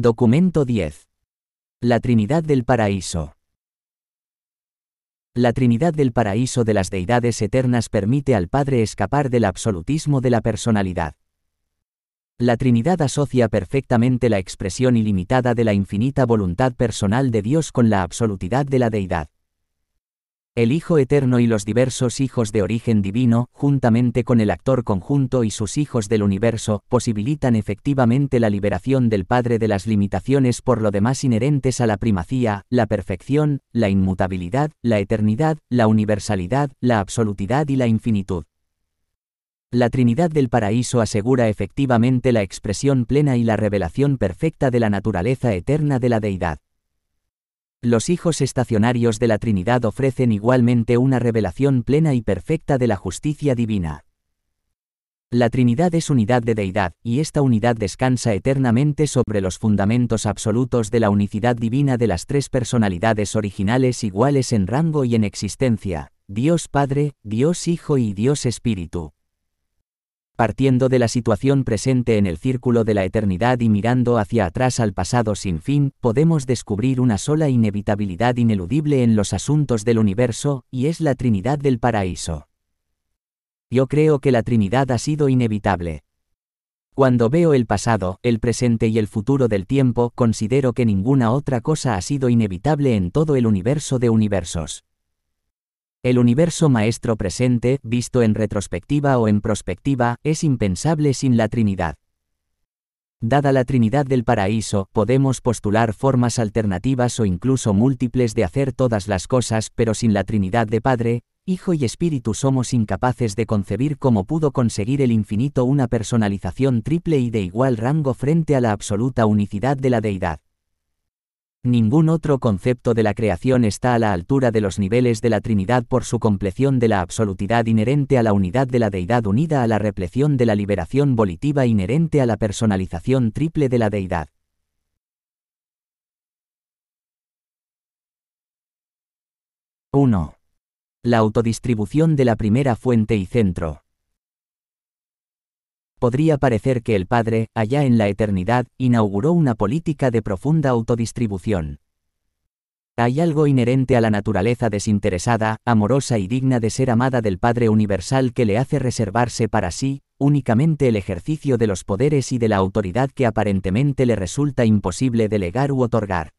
Documento 10. La Trinidad del Paraíso. La Trinidad del Paraíso de las Deidades Eternas permite al Padre escapar del absolutismo de la personalidad. La Trinidad asocia perfectamente la expresión ilimitada de la infinita voluntad personal de Dios con la absolutidad de la deidad. El Hijo Eterno y los diversos hijos de origen divino, juntamente con el actor conjunto y sus hijos del universo, posibilitan efectivamente la liberación del Padre de las limitaciones por lo demás inherentes a la primacía, la perfección, la inmutabilidad, la eternidad, la universalidad, la absolutidad y la infinitud. La Trinidad del Paraíso asegura efectivamente la expresión plena y la revelación perfecta de la naturaleza eterna de la deidad. Los hijos estacionarios de la Trinidad ofrecen igualmente una revelación plena y perfecta de la justicia divina. La Trinidad es unidad de deidad, y esta unidad descansa eternamente sobre los fundamentos absolutos de la unicidad divina de las tres personalidades originales iguales en rango y en existencia, Dios Padre, Dios Hijo y Dios Espíritu. Partiendo de la situación presente en el círculo de la eternidad y mirando hacia atrás al pasado sin fin, podemos descubrir una sola inevitabilidad ineludible en los asuntos del universo, y es la Trinidad del paraíso. Yo creo que la Trinidad ha sido inevitable. Cuando veo el pasado, el presente y el futuro del tiempo, considero que ninguna otra cosa ha sido inevitable en todo el universo de universos. El universo maestro presente, visto en retrospectiva o en prospectiva, es impensable sin la Trinidad. Dada la Trinidad del paraíso, podemos postular formas alternativas o incluso múltiples de hacer todas las cosas, pero sin la Trinidad de Padre, Hijo y Espíritu somos incapaces de concebir cómo pudo conseguir el infinito una personalización triple y de igual rango frente a la absoluta unicidad de la deidad. Ningún otro concepto de la creación está a la altura de los niveles de la Trinidad por su compleción de la absolutidad inherente a la unidad de la deidad unida a la repleción de la liberación volitiva inherente a la personalización triple de la deidad. ¡1! La autodistribución de la primera fuente y centro podría parecer que el Padre, allá en la eternidad, inauguró una política de profunda autodistribución. Hay algo inherente a la naturaleza desinteresada, amorosa y digna de ser amada del Padre Universal que le hace reservarse para sí, únicamente el ejercicio de los poderes y de la autoridad que aparentemente le resulta imposible delegar u otorgar.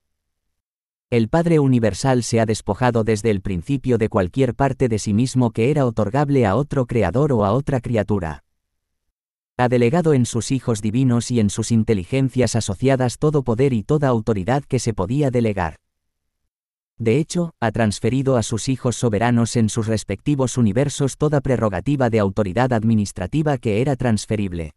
El Padre Universal se ha despojado desde el principio de cualquier parte de sí mismo que era otorgable a otro creador o a otra criatura ha delegado en sus hijos divinos y en sus inteligencias asociadas todo poder y toda autoridad que se podía delegar. De hecho, ha transferido a sus hijos soberanos en sus respectivos universos toda prerrogativa de autoridad administrativa que era transferible.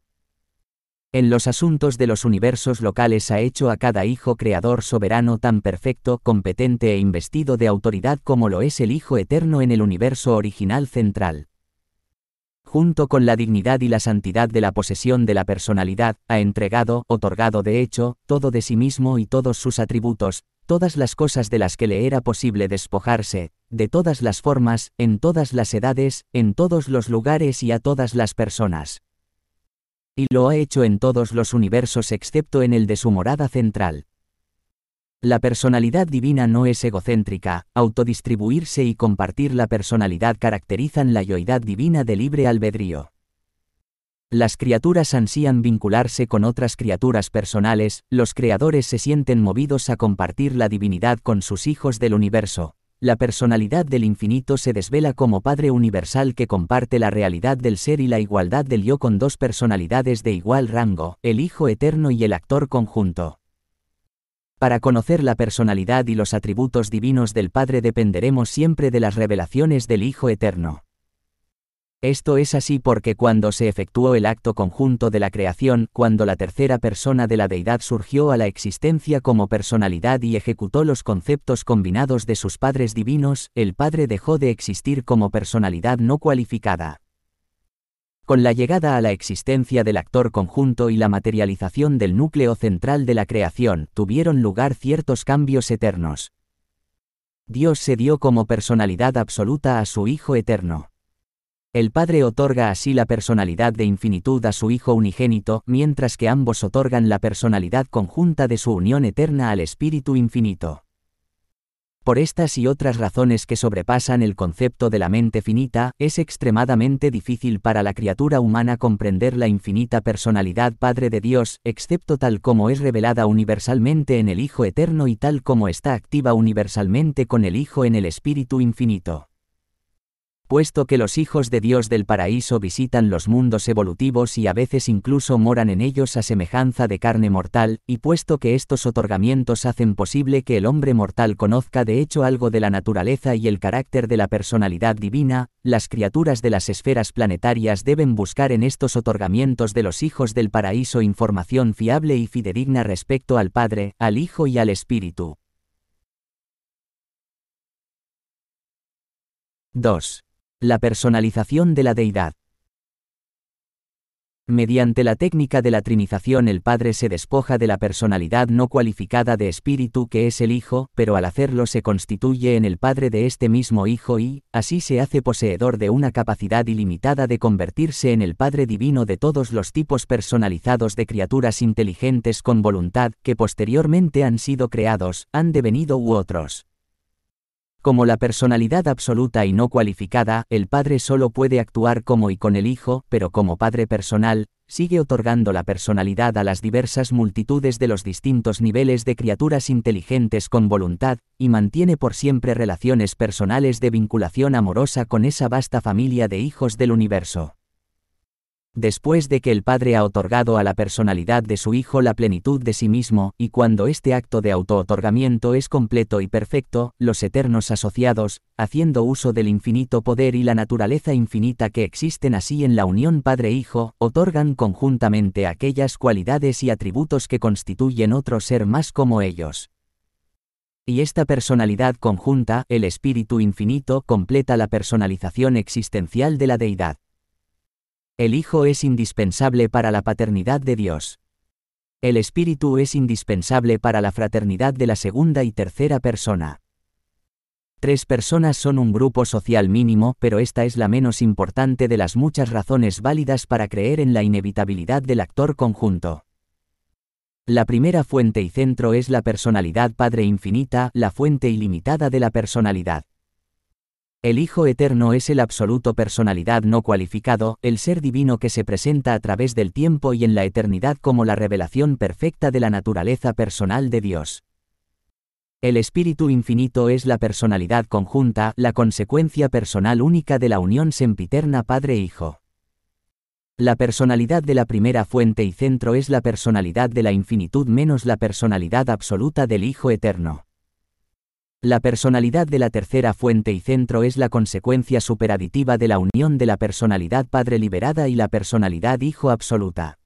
En los asuntos de los universos locales ha hecho a cada hijo creador soberano tan perfecto, competente e investido de autoridad como lo es el Hijo Eterno en el universo original central junto con la dignidad y la santidad de la posesión de la personalidad, ha entregado, otorgado de hecho, todo de sí mismo y todos sus atributos, todas las cosas de las que le era posible despojarse, de todas las formas, en todas las edades, en todos los lugares y a todas las personas. Y lo ha hecho en todos los universos excepto en el de su morada central. La personalidad divina no es egocéntrica, autodistribuirse y compartir la personalidad caracterizan la yoidad divina de libre albedrío. Las criaturas ansían vincularse con otras criaturas personales, los creadores se sienten movidos a compartir la divinidad con sus hijos del universo. La personalidad del infinito se desvela como Padre universal que comparte la realidad del ser y la igualdad del yo con dos personalidades de igual rango, el Hijo eterno y el actor conjunto. Para conocer la personalidad y los atributos divinos del Padre dependeremos siempre de las revelaciones del Hijo Eterno. Esto es así porque cuando se efectuó el acto conjunto de la creación, cuando la tercera persona de la deidad surgió a la existencia como personalidad y ejecutó los conceptos combinados de sus padres divinos, el Padre dejó de existir como personalidad no cualificada. Con la llegada a la existencia del actor conjunto y la materialización del núcleo central de la creación, tuvieron lugar ciertos cambios eternos. Dios se dio como personalidad absoluta a su Hijo eterno. El Padre otorga así la personalidad de infinitud a su Hijo unigénito, mientras que ambos otorgan la personalidad conjunta de su unión eterna al Espíritu infinito. Por estas y otras razones que sobrepasan el concepto de la mente finita, es extremadamente difícil para la criatura humana comprender la infinita personalidad Padre de Dios, excepto tal como es revelada universalmente en el Hijo Eterno y tal como está activa universalmente con el Hijo en el Espíritu Infinito puesto que los hijos de Dios del paraíso visitan los mundos evolutivos y a veces incluso moran en ellos a semejanza de carne mortal, y puesto que estos otorgamientos hacen posible que el hombre mortal conozca de hecho algo de la naturaleza y el carácter de la personalidad divina, las criaturas de las esferas planetarias deben buscar en estos otorgamientos de los hijos del paraíso información fiable y fidedigna respecto al Padre, al Hijo y al Espíritu. 2. La personalización de la deidad. Mediante la técnica de la trinización el Padre se despoja de la personalidad no cualificada de espíritu que es el Hijo, pero al hacerlo se constituye en el Padre de este mismo Hijo y, así se hace poseedor de una capacidad ilimitada de convertirse en el Padre Divino de todos los tipos personalizados de criaturas inteligentes con voluntad, que posteriormente han sido creados, han devenido u otros. Como la personalidad absoluta y no cualificada, el Padre solo puede actuar como y con el Hijo, pero como Padre personal, sigue otorgando la personalidad a las diversas multitudes de los distintos niveles de criaturas inteligentes con voluntad, y mantiene por siempre relaciones personales de vinculación amorosa con esa vasta familia de hijos del universo. Después de que el Padre ha otorgado a la personalidad de su Hijo la plenitud de sí mismo, y cuando este acto de auto-otorgamiento es completo y perfecto, los eternos asociados, haciendo uso del infinito poder y la naturaleza infinita que existen así en la unión Padre-Hijo, otorgan conjuntamente aquellas cualidades y atributos que constituyen otro ser más como ellos. Y esta personalidad conjunta, el Espíritu Infinito, completa la personalización existencial de la deidad. El Hijo es indispensable para la paternidad de Dios. El Espíritu es indispensable para la fraternidad de la segunda y tercera persona. Tres personas son un grupo social mínimo, pero esta es la menos importante de las muchas razones válidas para creer en la inevitabilidad del actor conjunto. La primera fuente y centro es la personalidad Padre Infinita, la fuente ilimitada de la personalidad. El Hijo Eterno es el absoluto personalidad no cualificado, el ser divino que se presenta a través del tiempo y en la eternidad como la revelación perfecta de la naturaleza personal de Dios. El Espíritu Infinito es la personalidad conjunta, la consecuencia personal única de la unión sempiterna Padre-Hijo. La personalidad de la primera fuente y centro es la personalidad de la infinitud menos la personalidad absoluta del Hijo Eterno. La personalidad de la tercera fuente y centro es la consecuencia superaditiva de la unión de la personalidad Padre liberada y la personalidad Hijo absoluta.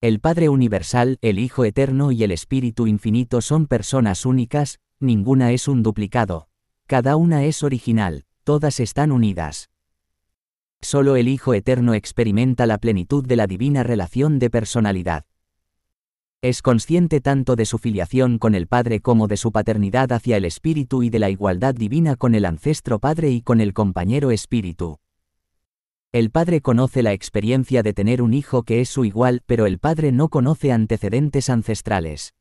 El Padre Universal, el Hijo Eterno y el Espíritu Infinito son personas únicas, ninguna es un duplicado. Cada una es original, todas están unidas. Solo el Hijo Eterno experimenta la plenitud de la divina relación de personalidad. Es consciente tanto de su filiación con el Padre como de su paternidad hacia el Espíritu y de la igualdad divina con el ancestro Padre y con el compañero Espíritu. El Padre conoce la experiencia de tener un hijo que es su igual, pero el Padre no conoce antecedentes ancestrales.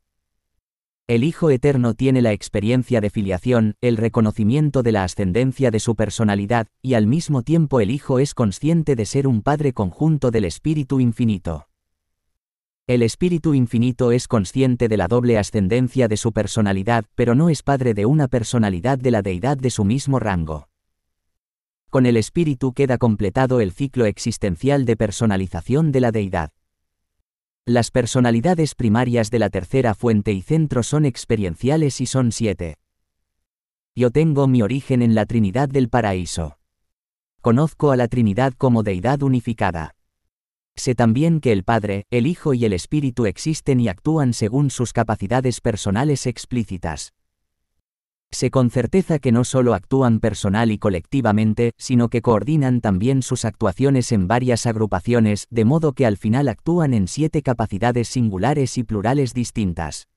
El Hijo Eterno tiene la experiencia de filiación, el reconocimiento de la ascendencia de su personalidad, y al mismo tiempo el Hijo es consciente de ser un Padre conjunto del Espíritu Infinito. El Espíritu Infinito es consciente de la doble ascendencia de su personalidad, pero no es padre de una personalidad de la deidad de su mismo rango. Con el Espíritu queda completado el ciclo existencial de personalización de la deidad. Las personalidades primarias de la tercera fuente y centro son experienciales y son siete. Yo tengo mi origen en la Trinidad del Paraíso. Conozco a la Trinidad como deidad unificada. Sé también que el Padre, el Hijo y el Espíritu existen y actúan según sus capacidades personales explícitas. Sé con certeza que no solo actúan personal y colectivamente, sino que coordinan también sus actuaciones en varias agrupaciones, de modo que al final actúan en siete capacidades singulares y plurales distintas.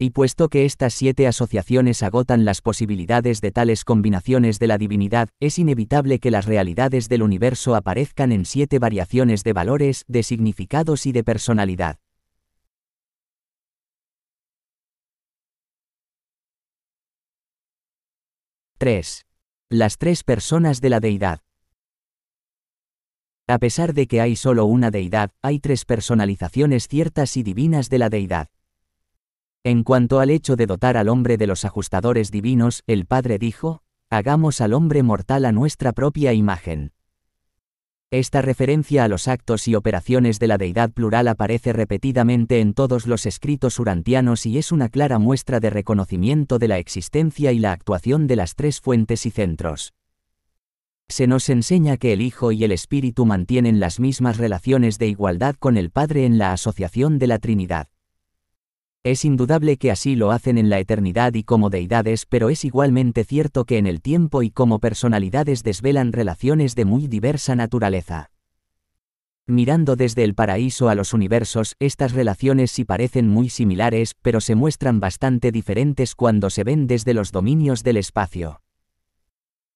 Y puesto que estas siete asociaciones agotan las posibilidades de tales combinaciones de la divinidad, es inevitable que las realidades del universo aparezcan en siete variaciones de valores, de significados y de personalidad. ¡3! Las tres personas de la deidad. A pesar de que hay solo una deidad, hay tres personalizaciones ciertas y divinas de la deidad. En cuanto al hecho de dotar al hombre de los ajustadores divinos, el Padre dijo, hagamos al hombre mortal a nuestra propia imagen. Esta referencia a los actos y operaciones de la deidad plural aparece repetidamente en todos los escritos urantianos y es una clara muestra de reconocimiento de la existencia y la actuación de las tres fuentes y centros. Se nos enseña que el Hijo y el Espíritu mantienen las mismas relaciones de igualdad con el Padre en la asociación de la Trinidad. Es indudable que así lo hacen en la eternidad y como deidades, pero es igualmente cierto que en el tiempo y como personalidades desvelan relaciones de muy diversa naturaleza. Mirando desde el paraíso a los universos, estas relaciones sí parecen muy similares, pero se muestran bastante diferentes cuando se ven desde los dominios del espacio.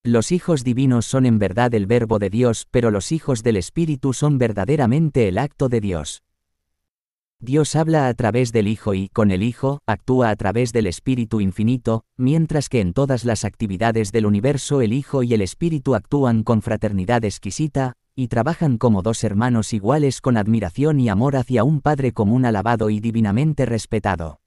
Los hijos divinos son en verdad el verbo de Dios, pero los hijos del Espíritu son verdaderamente el acto de Dios. Dios habla a través del Hijo y, con el Hijo, actúa a través del Espíritu Infinito, mientras que en todas las actividades del universo el Hijo y el Espíritu actúan con fraternidad exquisita, y trabajan como dos hermanos iguales con admiración y amor hacia un Padre común alabado y divinamente respetado.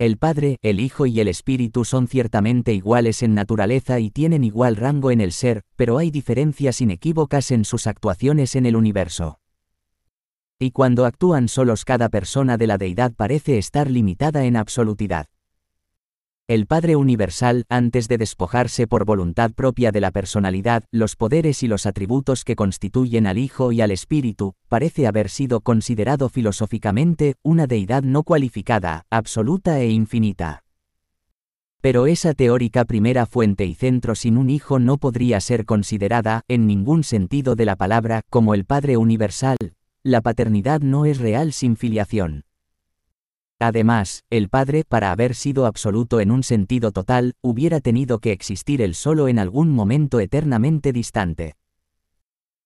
El Padre, el Hijo y el Espíritu son ciertamente iguales en naturaleza y tienen igual rango en el ser, pero hay diferencias inequívocas en sus actuaciones en el universo. Y cuando actúan solos cada persona de la deidad parece estar limitada en absolutidad. El Padre Universal, antes de despojarse por voluntad propia de la personalidad, los poderes y los atributos que constituyen al Hijo y al Espíritu, parece haber sido considerado filosóficamente una deidad no cualificada, absoluta e infinita. Pero esa teórica primera fuente y centro sin un Hijo no podría ser considerada, en ningún sentido de la palabra, como el Padre Universal, la paternidad no es real sin filiación. Además, el Padre, para haber sido absoluto en un sentido total, hubiera tenido que existir él solo en algún momento eternamente distante.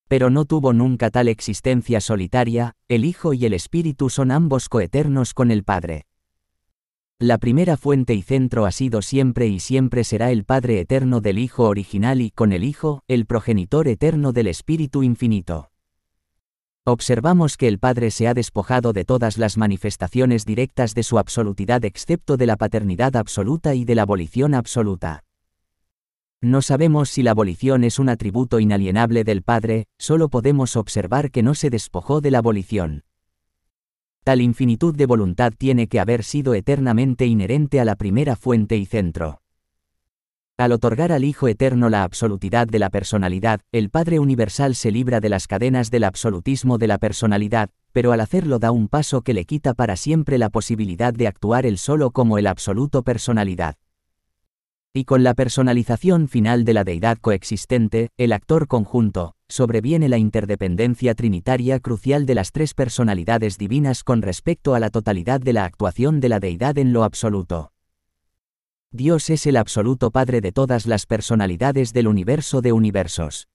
Pero no tuvo nunca tal existencia solitaria, el Hijo y el Espíritu son ambos coeternos con el Padre. La primera fuente y centro ha sido siempre y siempre será el Padre eterno del Hijo original y con el Hijo, el progenitor eterno del Espíritu infinito. Observamos que el Padre se ha despojado de todas las manifestaciones directas de su absolutidad excepto de la paternidad absoluta y de la abolición absoluta. No sabemos si la abolición es un atributo inalienable del Padre, solo podemos observar que no se despojó de la abolición. Tal infinitud de voluntad tiene que haber sido eternamente inherente a la primera fuente y centro. Al otorgar al Hijo Eterno la absolutidad de la personalidad, el Padre Universal se libra de las cadenas del absolutismo de la personalidad, pero al hacerlo da un paso que le quita para siempre la posibilidad de actuar él solo como el absoluto personalidad. Y con la personalización final de la deidad coexistente, el actor conjunto, sobreviene la interdependencia trinitaria crucial de las tres personalidades divinas con respecto a la totalidad de la actuación de la deidad en lo absoluto. Dios es el absoluto Padre de todas las personalidades del universo de universos.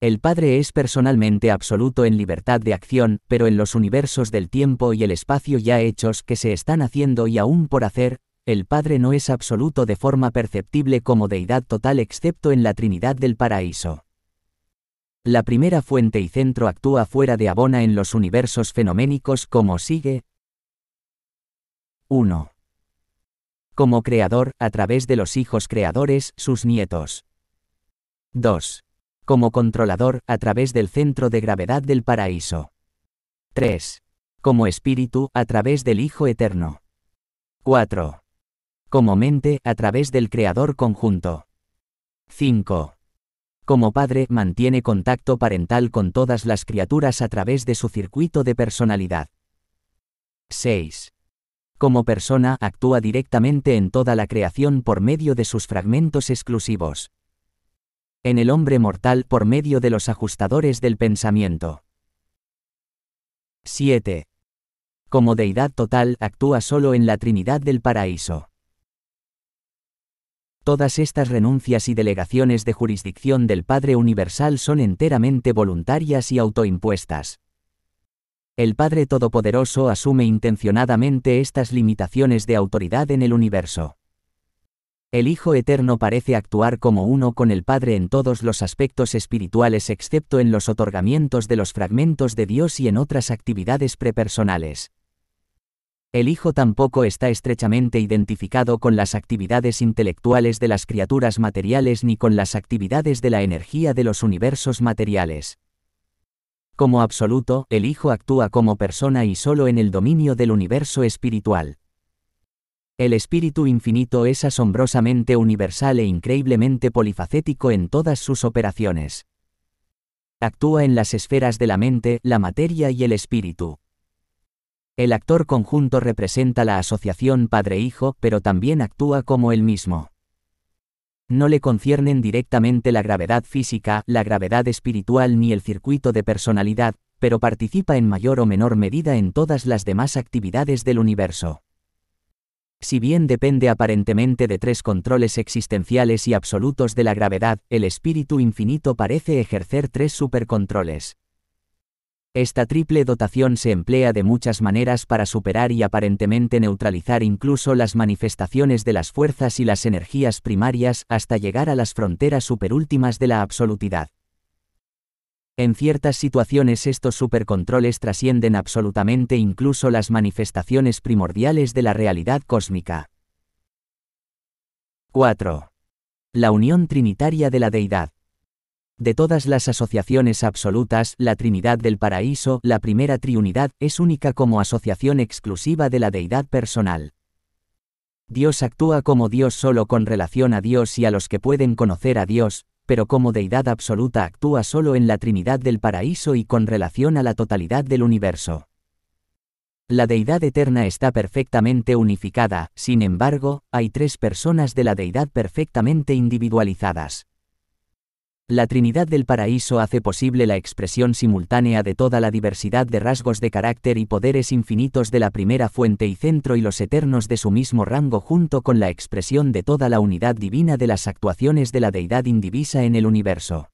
El Padre es personalmente absoluto en libertad de acción, pero en los universos del tiempo y el espacio ya hechos que se están haciendo y aún por hacer, el Padre no es absoluto de forma perceptible como deidad total excepto en la Trinidad del Paraíso. La primera fuente y centro actúa fuera de Abona en los universos fenoménicos como sigue. 1 como creador, a través de los hijos creadores, sus nietos. 2. Como controlador, a través del centro de gravedad del paraíso. 3. Como espíritu, a través del Hijo Eterno. 4. Como mente, a través del Creador conjunto. 5. Como padre, mantiene contacto parental con todas las criaturas a través de su circuito de personalidad. 6. Como persona, actúa directamente en toda la creación por medio de sus fragmentos exclusivos. En el hombre mortal por medio de los ajustadores del pensamiento. 7. como deidad total, actúa solo en la Trinidad del paraíso. Todas estas renuncias y delegaciones de jurisdicción del Padre Universal son enteramente voluntarias y autoimpuestas. El Padre Todopoderoso asume intencionadamente estas limitaciones de autoridad en el universo. El Hijo Eterno parece actuar como uno con el Padre en todos los aspectos espirituales excepto en los otorgamientos de los fragmentos de Dios y en otras actividades prepersonales. El Hijo tampoco está estrechamente identificado con las actividades intelectuales de las criaturas materiales ni con las actividades de la energía de los universos materiales. Como absoluto, el Hijo actúa como persona y solo en el dominio del universo espiritual. El espíritu infinito es asombrosamente universal e increíblemente polifacético en todas sus operaciones. Actúa en las esferas de la mente, la materia y el espíritu. El actor conjunto representa la asociación padre-hijo, pero también actúa como él mismo. No le conciernen directamente la gravedad física, la gravedad espiritual ni el circuito de personalidad, pero participa en mayor o menor medida en todas las demás actividades del universo. Si bien depende aparentemente de tres controles existenciales y absolutos de la gravedad, el espíritu infinito parece ejercer tres supercontroles. Esta triple dotación se emplea de muchas maneras para superar y aparentemente neutralizar incluso las manifestaciones de las fuerzas y las energías primarias hasta llegar a las fronteras superúltimas de la absolutidad. En ciertas situaciones estos supercontroles trascienden absolutamente incluso las manifestaciones primordiales de la realidad cósmica. 4. La unión trinitaria de la deidad. De todas las asociaciones absolutas, la Trinidad del Paraíso, la primera triunidad, es única como asociación exclusiva de la deidad personal. Dios actúa como Dios solo con relación a Dios y a los que pueden conocer a Dios, pero como deidad absoluta actúa solo en la Trinidad del paraíso y con relación a la totalidad del universo. La deidad eterna está perfectamente unificada, sin embargo, hay tres personas de la deidad perfectamente individualizadas. La Trinidad del Paraíso hace posible la expresión simultánea de toda la diversidad de rasgos de carácter y poderes infinitos de la primera fuente y centro y los eternos de su mismo rango junto con la expresión de toda la unidad divina de las actuaciones de la deidad indivisa en el universo.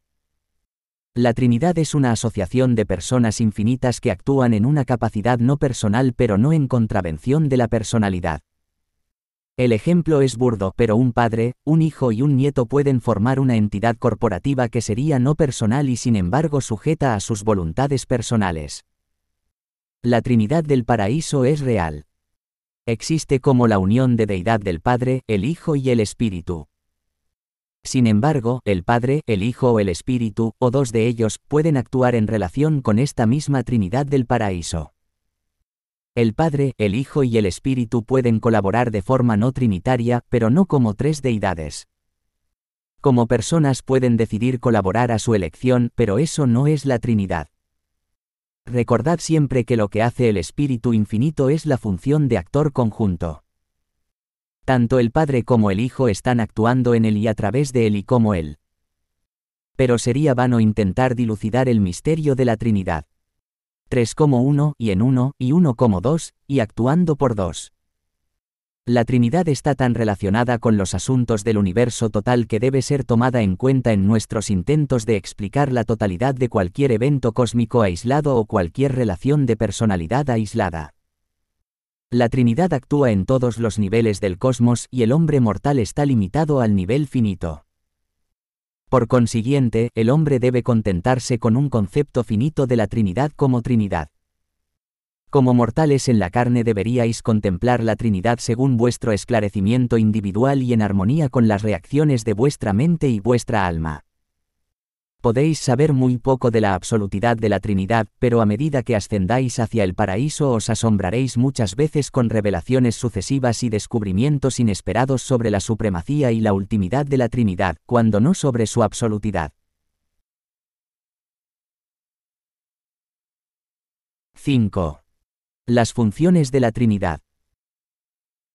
La Trinidad es una asociación de personas infinitas que actúan en una capacidad no personal pero no en contravención de la personalidad. El ejemplo es burdo, pero un padre, un hijo y un nieto pueden formar una entidad corporativa que sería no personal y sin embargo sujeta a sus voluntades personales. La Trinidad del Paraíso es real. Existe como la unión de deidad del Padre, el Hijo y el Espíritu. Sin embargo, el Padre, el Hijo o el Espíritu, o dos de ellos, pueden actuar en relación con esta misma Trinidad del Paraíso. El Padre, el Hijo y el Espíritu pueden colaborar de forma no trinitaria, pero no como tres deidades. Como personas pueden decidir colaborar a su elección, pero eso no es la Trinidad. Recordad siempre que lo que hace el Espíritu Infinito es la función de actor conjunto. Tanto el Padre como el Hijo están actuando en él y a través de él y como él. Pero sería vano intentar dilucidar el misterio de la Trinidad. 3 como 1, y en 1, y 1 como 2, y actuando por 2. La Trinidad está tan relacionada con los asuntos del universo total que debe ser tomada en cuenta en nuestros intentos de explicar la totalidad de cualquier evento cósmico aislado o cualquier relación de personalidad aislada. La Trinidad actúa en todos los niveles del cosmos y el hombre mortal está limitado al nivel finito. Por consiguiente, el hombre debe contentarse con un concepto finito de la Trinidad como Trinidad. Como mortales en la carne deberíais contemplar la Trinidad según vuestro esclarecimiento individual y en armonía con las reacciones de vuestra mente y vuestra alma. Podéis saber muy poco de la absolutidad de la Trinidad, pero a medida que ascendáis hacia el paraíso os asombraréis muchas veces con revelaciones sucesivas y descubrimientos inesperados sobre la supremacía y la ultimidad de la Trinidad, cuando no sobre su absolutidad. 5. Las funciones de la Trinidad.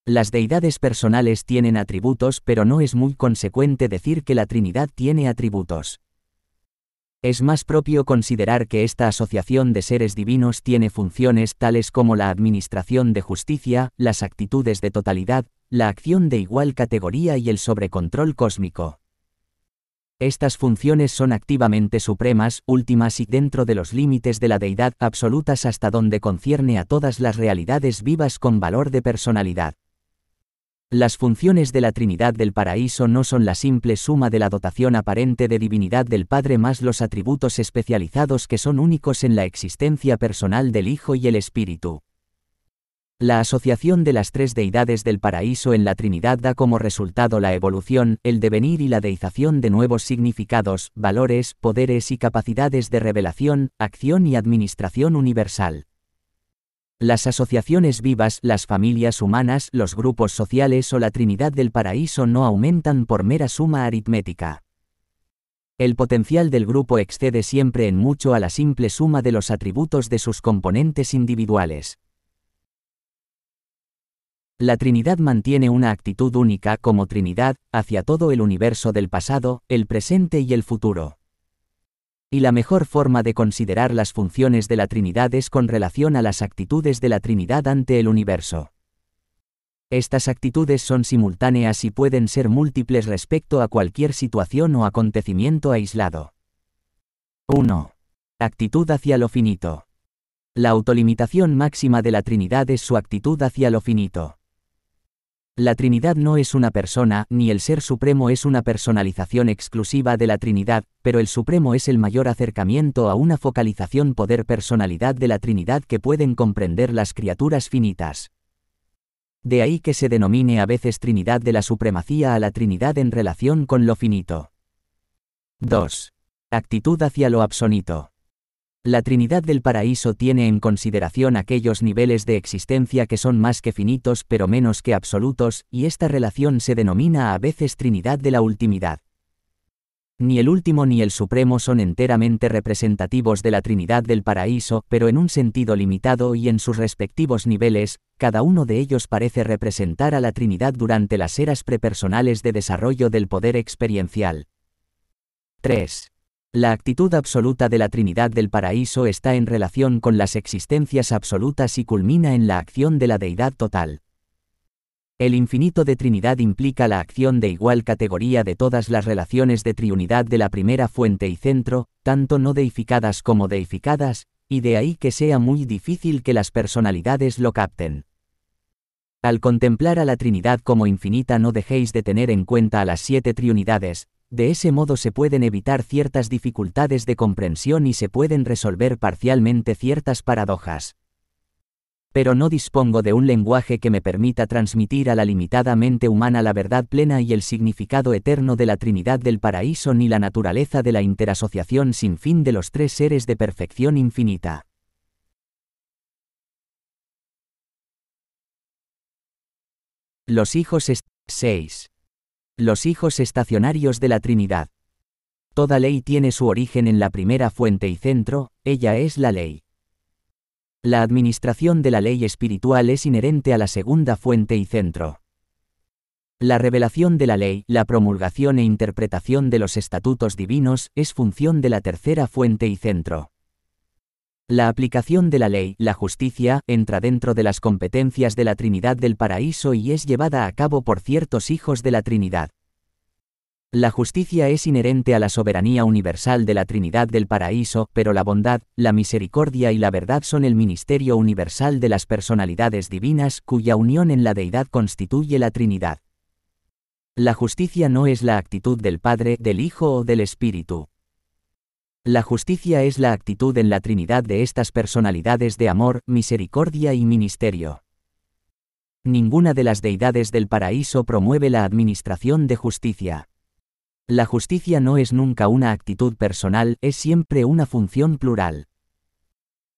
Las deidades personales tienen atributos pero no es muy consecuente decir que la Trinidad tiene atributos. Es más propio considerar que esta asociación de seres divinos tiene funciones tales como la administración de justicia, las actitudes de totalidad, la acción de igual categoría y el sobrecontrol cósmico. Estas funciones son activamente supremas, últimas y dentro de los límites de la deidad absolutas hasta donde concierne a todas las realidades vivas con valor de personalidad. Las funciones de la Trinidad del Paraíso no son la simple suma de la dotación aparente de divinidad del Padre más los atributos especializados que son únicos en la existencia personal del Hijo y el Espíritu. La asociación de las tres deidades del paraíso en la Trinidad da como resultado la evolución, el devenir y la deización de nuevos significados, valores, poderes y capacidades de revelación, acción y administración universal. Las asociaciones vivas, las familias humanas, los grupos sociales o la Trinidad del Paraíso no aumentan por mera suma aritmética. El potencial del grupo excede siempre en mucho a la simple suma de los atributos de sus componentes individuales. La Trinidad mantiene una actitud única como Trinidad hacia todo el universo del pasado, el presente y el futuro. Y la mejor forma de considerar las funciones de la Trinidad es con relación a las actitudes de la Trinidad ante el universo. Estas actitudes son simultáneas y pueden ser múltiples respecto a cualquier situación o acontecimiento aislado. 1. Actitud hacia lo finito. La autolimitación máxima de la Trinidad es su actitud hacia lo finito. La Trinidad no es una persona, ni el Ser Supremo es una personalización exclusiva de la Trinidad, pero el Supremo es el mayor acercamiento a una focalización poder-personalidad de la Trinidad que pueden comprender las criaturas finitas. De ahí que se denomine a veces Trinidad de la Supremacía a la Trinidad en relación con lo finito. 2. Actitud hacia lo absonito. La Trinidad del Paraíso tiene en consideración aquellos niveles de existencia que son más que finitos pero menos que absolutos, y esta relación se denomina a veces Trinidad de la Ultimidad. Ni el último ni el supremo son enteramente representativos de la Trinidad del Paraíso, pero en un sentido limitado y en sus respectivos niveles, cada uno de ellos parece representar a la Trinidad durante las eras prepersonales de desarrollo del poder experiencial. 3. La actitud absoluta de la Trinidad del Paraíso está en relación con las existencias absolutas y culmina en la acción de la deidad total. El infinito de Trinidad implica la acción de igual categoría de todas las relaciones de triunidad de la primera fuente y centro, tanto no deificadas como deificadas, y de ahí que sea muy difícil que las personalidades lo capten. Al contemplar a la Trinidad como infinita no dejéis de tener en cuenta a las siete triunidades, de ese modo se pueden evitar ciertas dificultades de comprensión y se pueden resolver parcialmente ciertas paradojas. Pero no dispongo de un lenguaje que me permita transmitir a la limitada mente humana la verdad plena y el significado eterno de la Trinidad del Paraíso ni la naturaleza de la interasociación sin fin de los tres seres de perfección infinita. Los hijos 6. Los hijos estacionarios de la Trinidad. Toda ley tiene su origen en la primera fuente y centro, ella es la ley. La administración de la ley espiritual es inherente a la segunda fuente y centro. La revelación de la ley, la promulgación e interpretación de los estatutos divinos, es función de la tercera fuente y centro. La aplicación de la ley, la justicia, entra dentro de las competencias de la Trinidad del Paraíso y es llevada a cabo por ciertos hijos de la Trinidad. La justicia es inherente a la soberanía universal de la Trinidad del Paraíso, pero la bondad, la misericordia y la verdad son el ministerio universal de las personalidades divinas cuya unión en la deidad constituye la Trinidad. La justicia no es la actitud del Padre, del Hijo o del Espíritu. La justicia es la actitud en la Trinidad de estas personalidades de amor, misericordia y ministerio. Ninguna de las deidades del paraíso promueve la administración de justicia. La justicia no es nunca una actitud personal, es siempre una función plural.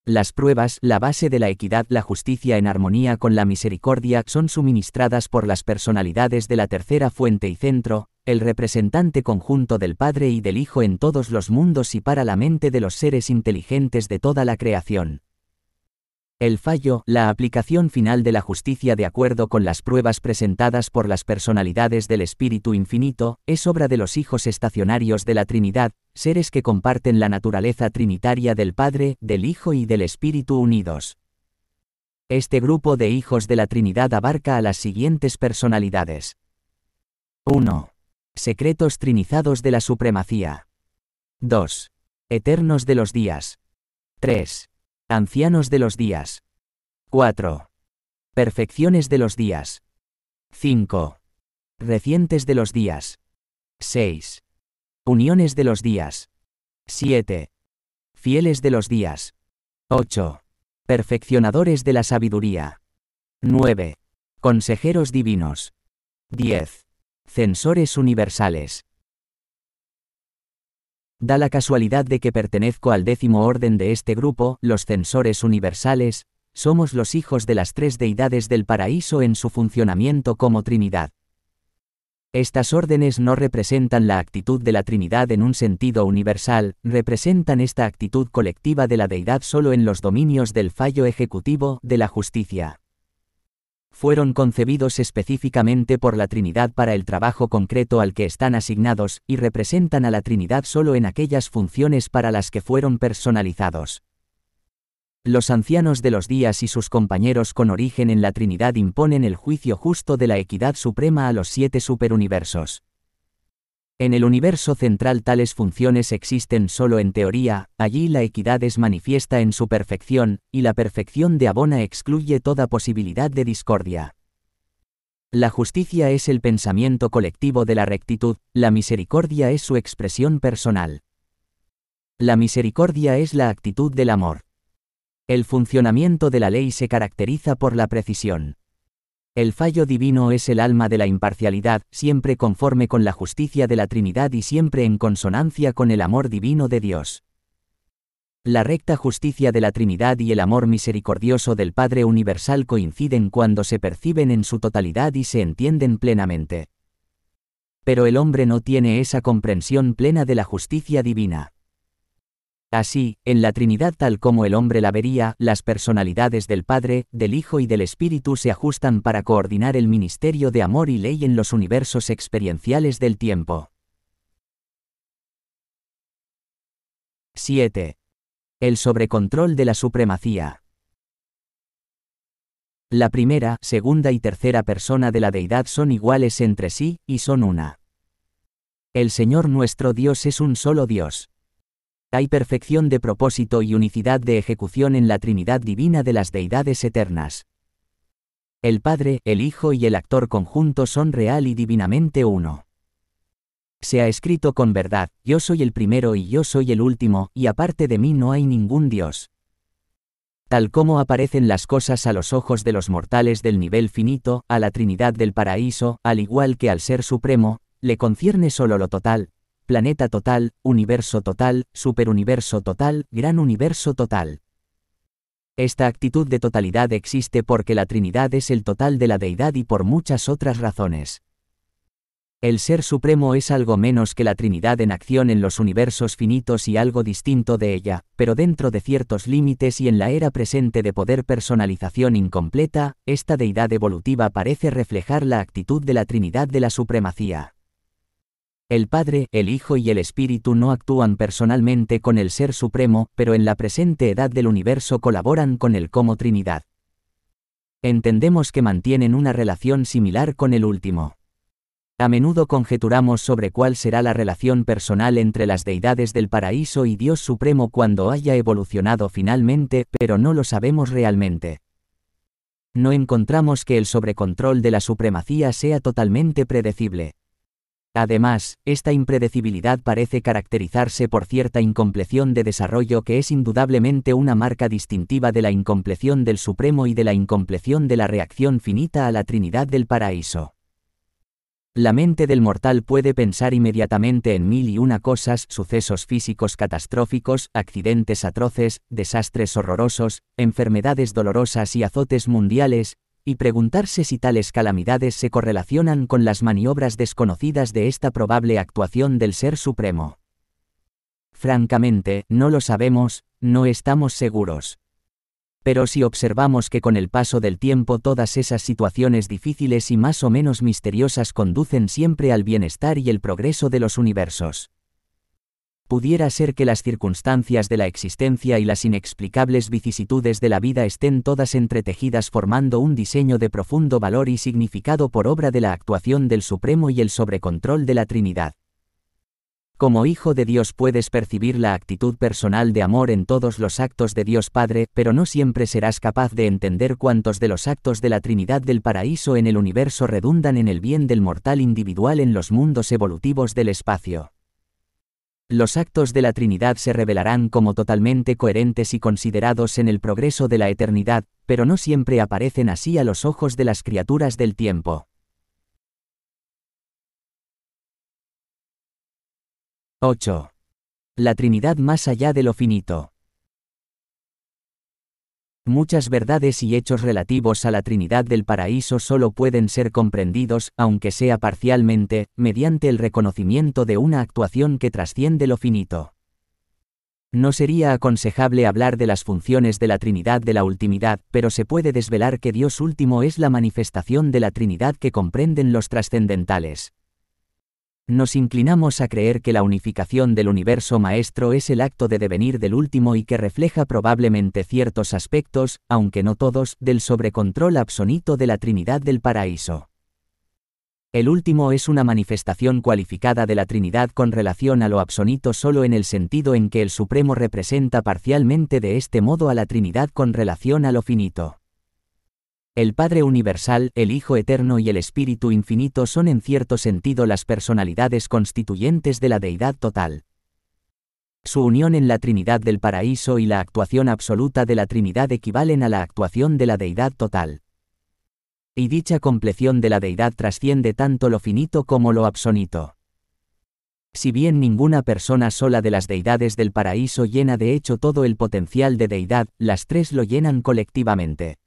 Las pruebas, la base de la equidad, la justicia en armonía con la misericordia, son suministradas por las personalidades de la tercera fuente y centro, el representante conjunto del Padre y del Hijo en todos los mundos y para la mente de los seres inteligentes de toda la creación. El fallo, la aplicación final de la justicia de acuerdo con las pruebas presentadas por las personalidades del Espíritu Infinito, es obra de los hijos estacionarios de la Trinidad, seres que comparten la naturaleza trinitaria del Padre, del Hijo y del Espíritu unidos. Este grupo de hijos de la Trinidad abarca a las siguientes personalidades. 1. Secretos trinizados de la supremacía. 2. Eternos de los días. 3. Ancianos de los días. 4. Perfecciones de los días. 5. Recientes de los días. 6. Uniones de los días. 7. Fieles de los días. 8. Perfeccionadores de la sabiduría. 9. Consejeros divinos. 10. Censores universales. Da la casualidad de que pertenezco al décimo orden de este grupo, los censores universales, somos los hijos de las tres deidades del paraíso en su funcionamiento como Trinidad. Estas órdenes no representan la actitud de la Trinidad en un sentido universal, representan esta actitud colectiva de la deidad solo en los dominios del fallo ejecutivo, de la justicia fueron concebidos específicamente por la Trinidad para el trabajo concreto al que están asignados, y representan a la Trinidad solo en aquellas funciones para las que fueron personalizados. Los ancianos de los días y sus compañeros con origen en la Trinidad imponen el juicio justo de la equidad suprema a los siete superuniversos. En el universo central tales funciones existen solo en teoría, allí la equidad es manifiesta en su perfección, y la perfección de Abona excluye toda posibilidad de discordia. La justicia es el pensamiento colectivo de la rectitud, la misericordia es su expresión personal. La misericordia es la actitud del amor. El funcionamiento de la ley se caracteriza por la precisión. El fallo divino es el alma de la imparcialidad, siempre conforme con la justicia de la Trinidad y siempre en consonancia con el amor divino de Dios. La recta justicia de la Trinidad y el amor misericordioso del Padre Universal coinciden cuando se perciben en su totalidad y se entienden plenamente. Pero el hombre no tiene esa comprensión plena de la justicia divina. Así, en la Trinidad tal como el hombre la vería, las personalidades del Padre, del Hijo y del Espíritu se ajustan para coordinar el ministerio de amor y ley en los universos experienciales del tiempo. 7. El sobrecontrol de la supremacía. La primera, segunda y tercera persona de la deidad son iguales entre sí, y son una. El Señor nuestro Dios es un solo Dios. Hay perfección de propósito y unicidad de ejecución en la Trinidad Divina de las Deidades Eternas. El Padre, el Hijo y el actor conjunto son real y divinamente uno. Se ha escrito con verdad, yo soy el primero y yo soy el último, y aparte de mí no hay ningún Dios. Tal como aparecen las cosas a los ojos de los mortales del nivel finito, a la Trinidad del paraíso, al igual que al Ser Supremo, le concierne solo lo total, planeta total, universo total, superuniverso total, gran universo total. Esta actitud de totalidad existe porque la Trinidad es el total de la deidad y por muchas otras razones. El Ser Supremo es algo menos que la Trinidad en acción en los universos finitos y algo distinto de ella, pero dentro de ciertos límites y en la era presente de poder personalización incompleta, esta deidad evolutiva parece reflejar la actitud de la Trinidad de la Supremacía. El Padre, el Hijo y el Espíritu no actúan personalmente con el Ser Supremo, pero en la presente edad del universo colaboran con él como Trinidad. Entendemos que mantienen una relación similar con el último. A menudo conjeturamos sobre cuál será la relación personal entre las deidades del paraíso y Dios Supremo cuando haya evolucionado finalmente, pero no lo sabemos realmente. No encontramos que el sobrecontrol de la supremacía sea totalmente predecible. Además, esta impredecibilidad parece caracterizarse por cierta incompleción de desarrollo que es indudablemente una marca distintiva de la incompleción del Supremo y de la incompleción de la reacción finita a la Trinidad del Paraíso. La mente del mortal puede pensar inmediatamente en mil y una cosas, sucesos físicos catastróficos, accidentes atroces, desastres horrorosos, enfermedades dolorosas y azotes mundiales, y preguntarse si tales calamidades se correlacionan con las maniobras desconocidas de esta probable actuación del Ser Supremo. Francamente, no lo sabemos, no estamos seguros. Pero si observamos que con el paso del tiempo todas esas situaciones difíciles y más o menos misteriosas conducen siempre al bienestar y el progreso de los universos. Pudiera ser que las circunstancias de la existencia y las inexplicables vicisitudes de la vida estén todas entretejidas formando un diseño de profundo valor y significado por obra de la actuación del Supremo y el sobrecontrol de la Trinidad. Como hijo de Dios puedes percibir la actitud personal de amor en todos los actos de Dios Padre, pero no siempre serás capaz de entender cuántos de los actos de la Trinidad del paraíso en el universo redundan en el bien del mortal individual en los mundos evolutivos del espacio. Los actos de la Trinidad se revelarán como totalmente coherentes y considerados en el progreso de la eternidad, pero no siempre aparecen así a los ojos de las criaturas del tiempo. 8. La Trinidad más allá de lo finito. Muchas verdades y hechos relativos a la Trinidad del paraíso solo pueden ser comprendidos, aunque sea parcialmente, mediante el reconocimiento de una actuación que trasciende lo finito. No sería aconsejable hablar de las funciones de la Trinidad de la ultimidad, pero se puede desvelar que Dios último es la manifestación de la Trinidad que comprenden los trascendentales nos inclinamos a creer que la unificación del universo maestro es el acto de devenir del último y que refleja probablemente ciertos aspectos, aunque no todos, del sobrecontrol absoluto de la Trinidad del paraíso. El último es una manifestación cualificada de la Trinidad con relación a lo absoluto solo en el sentido en que el Supremo representa parcialmente de este modo a la Trinidad con relación a lo finito. El Padre Universal, el Hijo Eterno y el Espíritu Infinito son en cierto sentido las personalidades constituyentes de la Deidad total. Su unión en la Trinidad del Paraíso y la actuación absoluta de la Trinidad equivalen a la actuación de la Deidad total. Y dicha compleción de la Deidad trasciende tanto lo finito como lo absoluto. Si bien ninguna persona sola de las deidades del paraíso llena de hecho todo el potencial de deidad, las tres lo llenan colectivamente.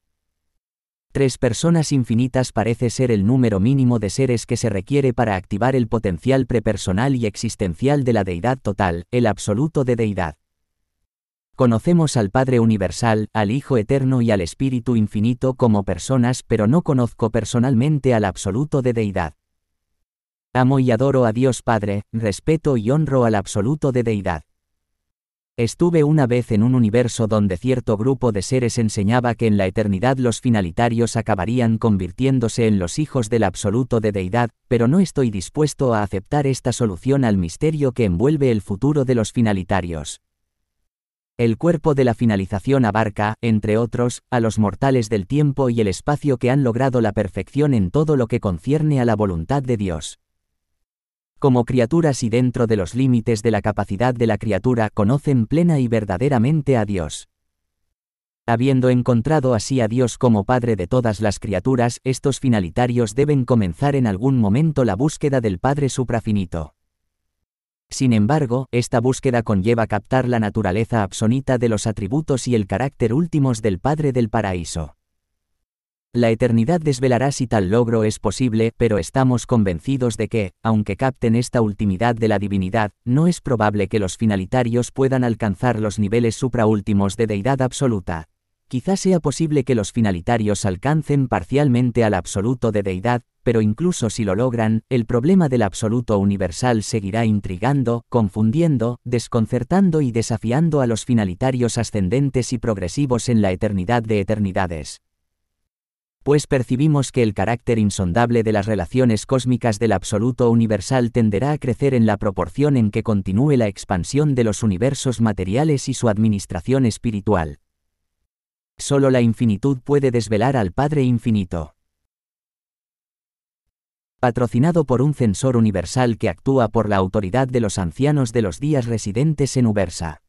Tres personas infinitas parece ser el número mínimo de seres que se requiere para activar el potencial prepersonal y existencial de la deidad total, el absoluto de deidad. Conocemos al Padre Universal, al Hijo Eterno y al Espíritu Infinito como personas, pero no conozco personalmente al absoluto de deidad. Amo y adoro a Dios Padre, respeto y honro al absoluto de deidad. Estuve una vez en un universo donde cierto grupo de seres enseñaba que en la eternidad los finalitarios acabarían convirtiéndose en los hijos del absoluto de deidad, pero no estoy dispuesto a aceptar esta solución al misterio que envuelve el futuro de los finalitarios. El cuerpo de la finalización abarca, entre otros, a los mortales del tiempo y el espacio que han logrado la perfección en todo lo que concierne a la voluntad de Dios como criaturas y dentro de los límites de la capacidad de la criatura conocen plena y verdaderamente a Dios. Habiendo encontrado así a Dios como Padre de todas las criaturas, estos finalitarios deben comenzar en algún momento la búsqueda del Padre suprafinito. Sin embargo, esta búsqueda conlleva captar la naturaleza absoluta de los atributos y el carácter últimos del Padre del paraíso. La eternidad desvelará si tal logro es posible, pero estamos convencidos de que, aunque capten esta ultimidad de la divinidad, no es probable que los finalitarios puedan alcanzar los niveles supraúltimos de deidad absoluta. Quizás sea posible que los finalitarios alcancen parcialmente al absoluto de deidad, pero incluso si lo logran, el problema del absoluto universal seguirá intrigando, confundiendo, desconcertando y desafiando a los finalitarios ascendentes y progresivos en la eternidad de eternidades pues percibimos que el carácter insondable de las relaciones cósmicas del absoluto universal tenderá a crecer en la proporción en que continúe la expansión de los universos materiales y su administración espiritual. Solo la infinitud puede desvelar al Padre infinito. Patrocinado por un censor universal que actúa por la autoridad de los ancianos de los días residentes en Ubersa.